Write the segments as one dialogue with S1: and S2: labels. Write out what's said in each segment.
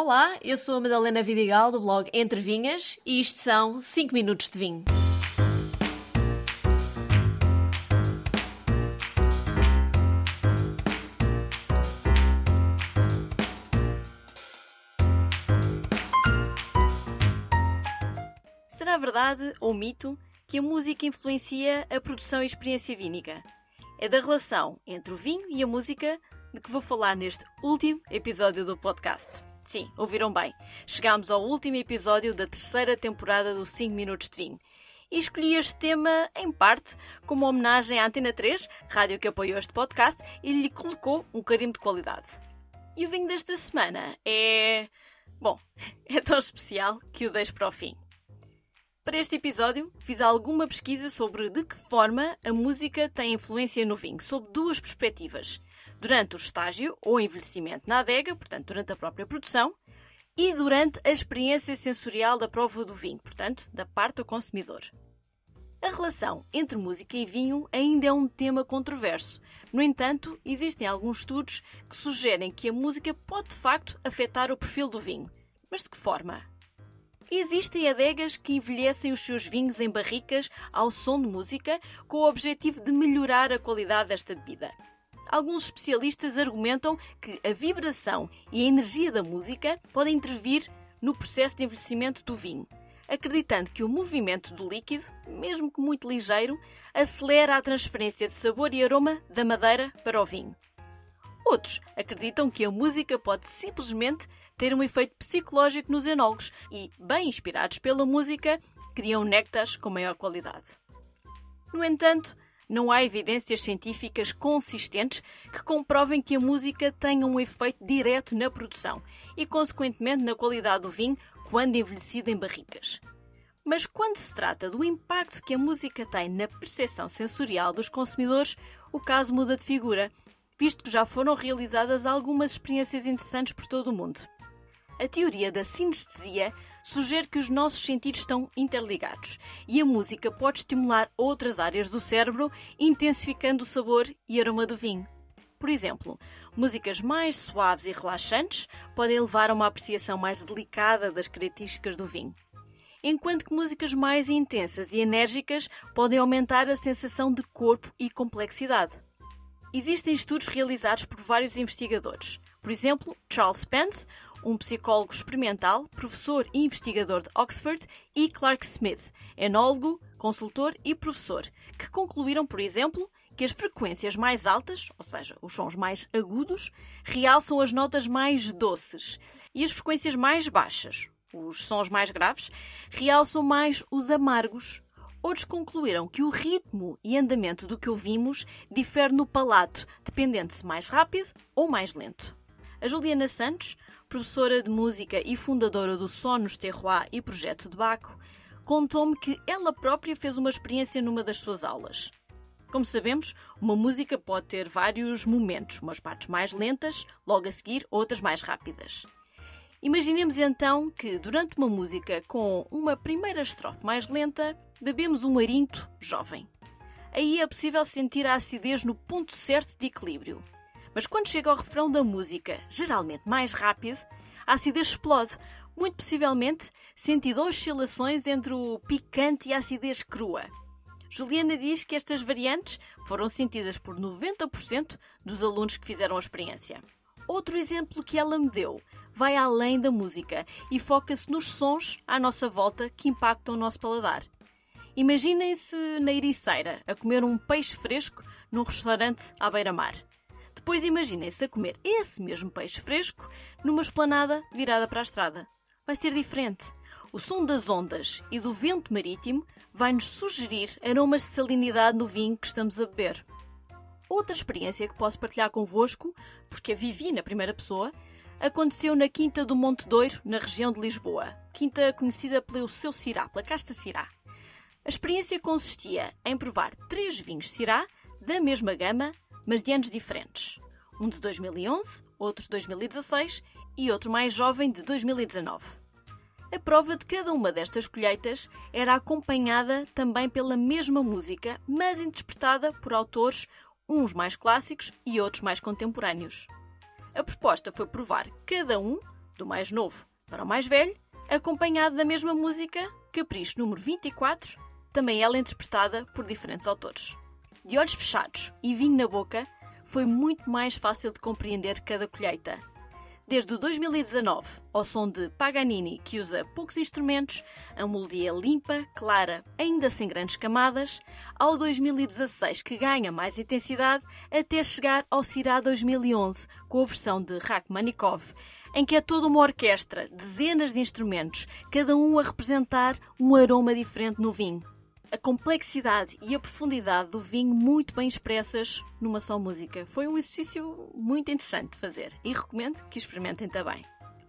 S1: Olá, eu sou a Madalena Vidigal do blog Entre Vinhas e isto são 5 minutos de vinho. Será verdade ou mito que a música influencia a produção e experiência vínica? É da relação entre o vinho e a música de que vou falar neste último episódio do podcast. Sim, ouviram bem. Chegámos ao último episódio da terceira temporada do 5 Minutos de Vinho. E escolhi este tema, em parte, como homenagem à Antena 3, rádio que apoiou este podcast, e lhe colocou um carimbo de qualidade. E o vinho desta semana é. Bom, é tão especial que o deixo para o fim. Para este episódio, fiz alguma pesquisa sobre de que forma a música tem influência no vinho, sob duas perspectivas. Durante o estágio ou envelhecimento na adega, portanto, durante a própria produção, e durante a experiência sensorial da prova do vinho, portanto, da parte do consumidor. A relação entre música e vinho ainda é um tema controverso. No entanto, existem alguns estudos que sugerem que a música pode de facto afetar o perfil do vinho. Mas de que forma? Existem adegas que envelhecem os seus vinhos em barricas ao som de música com o objetivo de melhorar a qualidade desta bebida. Alguns especialistas argumentam que a vibração e a energia da música podem intervir no processo de envelhecimento do vinho, acreditando que o movimento do líquido, mesmo que muito ligeiro, acelera a transferência de sabor e aroma da madeira para o vinho. Outros acreditam que a música pode simplesmente ter um efeito psicológico nos enólogos e, bem inspirados pela música, criam néctares com maior qualidade. No entanto, não há evidências científicas consistentes que comprovem que a música tenha um efeito direto na produção e, consequentemente, na qualidade do vinho quando envelhecido em barricas. Mas quando se trata do impacto que a música tem na percepção sensorial dos consumidores, o caso muda de figura, visto que já foram realizadas algumas experiências interessantes por todo o mundo. A teoria da sinestesia sugere que os nossos sentidos estão interligados e a música pode estimular outras áreas do cérebro, intensificando o sabor e aroma do vinho. Por exemplo, músicas mais suaves e relaxantes podem levar a uma apreciação mais delicada das características do vinho, enquanto que músicas mais intensas e enérgicas podem aumentar a sensação de corpo e complexidade. Existem estudos realizados por vários investigadores. Por exemplo, Charles Spence, um psicólogo experimental, professor e investigador de Oxford, e Clark Smith, enólogo, consultor e professor, que concluíram, por exemplo, que as frequências mais altas, ou seja, os sons mais agudos, realçam as notas mais doces e as frequências mais baixas, os sons mais graves, realçam mais os amargos. Outros concluíram que o ritmo e andamento do que ouvimos difere no palato, dependendo se mais rápido ou mais lento. A Juliana Santos, professora de música e fundadora do Sonos Terroir e Projeto de Baco, contou-me que ela própria fez uma experiência numa das suas aulas. Como sabemos, uma música pode ter vários momentos, umas partes mais lentas, logo a seguir outras mais rápidas. Imaginemos então que, durante uma música com uma primeira estrofe mais lenta, bebemos um arinto jovem. Aí é possível sentir a acidez no ponto certo de equilíbrio. Mas quando chega ao refrão da música, geralmente mais rápido, a acidez explode, muito possivelmente sentindo oscilações entre o picante e a acidez crua. Juliana diz que estas variantes foram sentidas por 90% dos alunos que fizeram a experiência. Outro exemplo que ela me deu vai além da música e foca-se nos sons à nossa volta que impactam o nosso paladar. Imaginem-se na Ericeira a comer um peixe fresco num restaurante à beira-mar. Depois imaginem-se a comer esse mesmo peixe fresco numa esplanada virada para a estrada. Vai ser diferente. O som das ondas e do vento marítimo vai-nos sugerir aromas de salinidade no vinho que estamos a beber. Outra experiência que posso partilhar convosco, porque a vivi na primeira pessoa, aconteceu na Quinta do Monte Doiro, na região de Lisboa. Quinta conhecida pelo seu Cirá, pela casta Cirá. A experiência consistia em provar três vinhos Cirá da mesma gama mas de anos diferentes. Um de 2011, outro de 2016 e outro mais jovem de 2019. A prova de cada uma destas colheitas era acompanhada também pela mesma música, mas interpretada por autores uns mais clássicos e outros mais contemporâneos. A proposta foi provar cada um do mais novo para o mais velho, acompanhado da mesma música, Capricho número 24, também ela interpretada por diferentes autores. De olhos fechados e vinho na boca, foi muito mais fácil de compreender cada colheita. Desde o 2019, ao som de Paganini, que usa poucos instrumentos, a melodia limpa, clara, ainda sem grandes camadas, ao 2016, que ganha mais intensidade, até chegar ao Cirá 2011, com a versão de Rachmaninoff, em que é toda uma orquestra, dezenas de instrumentos, cada um a representar um aroma diferente no vinho a complexidade e a profundidade do vinho muito bem expressas numa só música. Foi um exercício muito interessante de fazer e recomendo que experimentem também.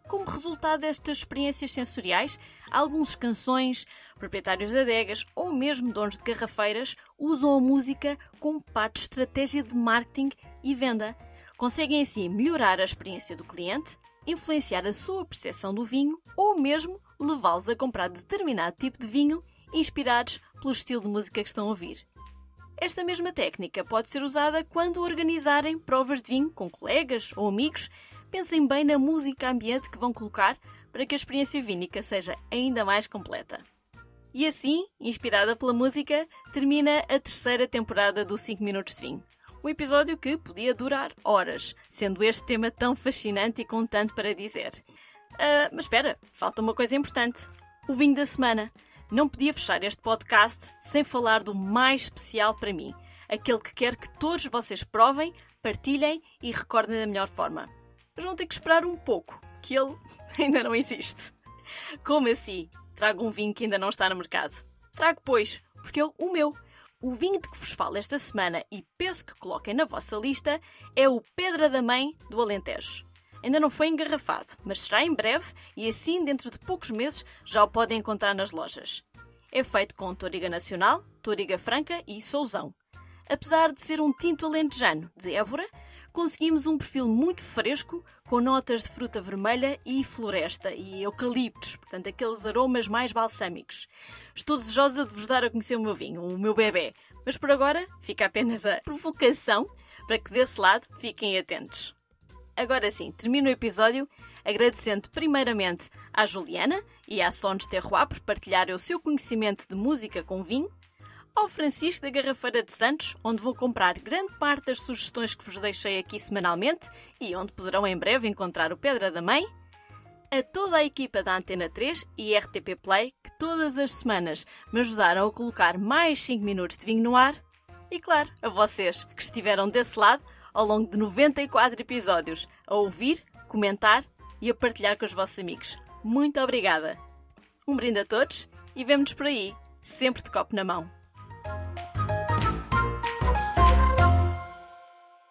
S1: Como resultado destas experiências sensoriais, alguns canções, proprietários de adegas ou mesmo donos de garrafeiras usam a música como parte de estratégia de marketing e venda. Conseguem assim melhorar a experiência do cliente, influenciar a sua percepção do vinho ou mesmo levá-los a comprar determinado tipo de vinho inspirados pelo estilo de música que estão a ouvir. Esta mesma técnica pode ser usada quando organizarem provas de vinho com colegas ou amigos. Pensem bem na música ambiente que vão colocar para que a experiência vínica seja ainda mais completa. E assim, inspirada pela música, termina a terceira temporada do 5 Minutos de Vinho. Um episódio que podia durar horas, sendo este tema tão fascinante e com tanto para dizer. Uh, mas espera, falta uma coisa importante: o vinho da semana. Não podia fechar este podcast sem falar do mais especial para mim, aquele que quero que todos vocês provem, partilhem e recordem da melhor forma. Mas vão ter que esperar um pouco, que ele ainda não existe. Como assim? Trago um vinho que ainda não está no mercado. Trago, pois, porque é o meu. O vinho de que vos falo esta semana e penso que coloquem na vossa lista é o Pedra da Mãe do Alentejo. Ainda não foi engarrafado, mas será em breve e assim, dentro de poucos meses, já o podem encontrar nas lojas. É feito com Toriga Nacional, Toriga Franca e Sousão. Apesar de ser um tinto alentejano de Évora, conseguimos um perfil muito fresco, com notas de fruta vermelha e floresta e eucaliptos, portanto, aqueles aromas mais balsâmicos. Estou desejosa de vos dar a conhecer o meu vinho, o meu bebê, mas por agora fica apenas a provocação para que desse lado fiquem atentos. Agora sim, termino o episódio agradecendo primeiramente à Juliana e à Sons Terroir por partilharem o seu conhecimento de música com vinho, ao Francisco da Garrafeira de Santos, onde vou comprar grande parte das sugestões que vos deixei aqui semanalmente e onde poderão em breve encontrar o Pedra da Mãe, a toda a equipa da Antena 3 e RTP Play que todas as semanas me ajudaram a colocar mais 5 minutos de vinho no ar, e claro, a vocês que estiveram desse lado ao longo de 94 episódios, a ouvir, comentar e a partilhar com os vossos amigos. Muito obrigada! Um brinde a todos e vemo-nos por aí, sempre de copo na mão.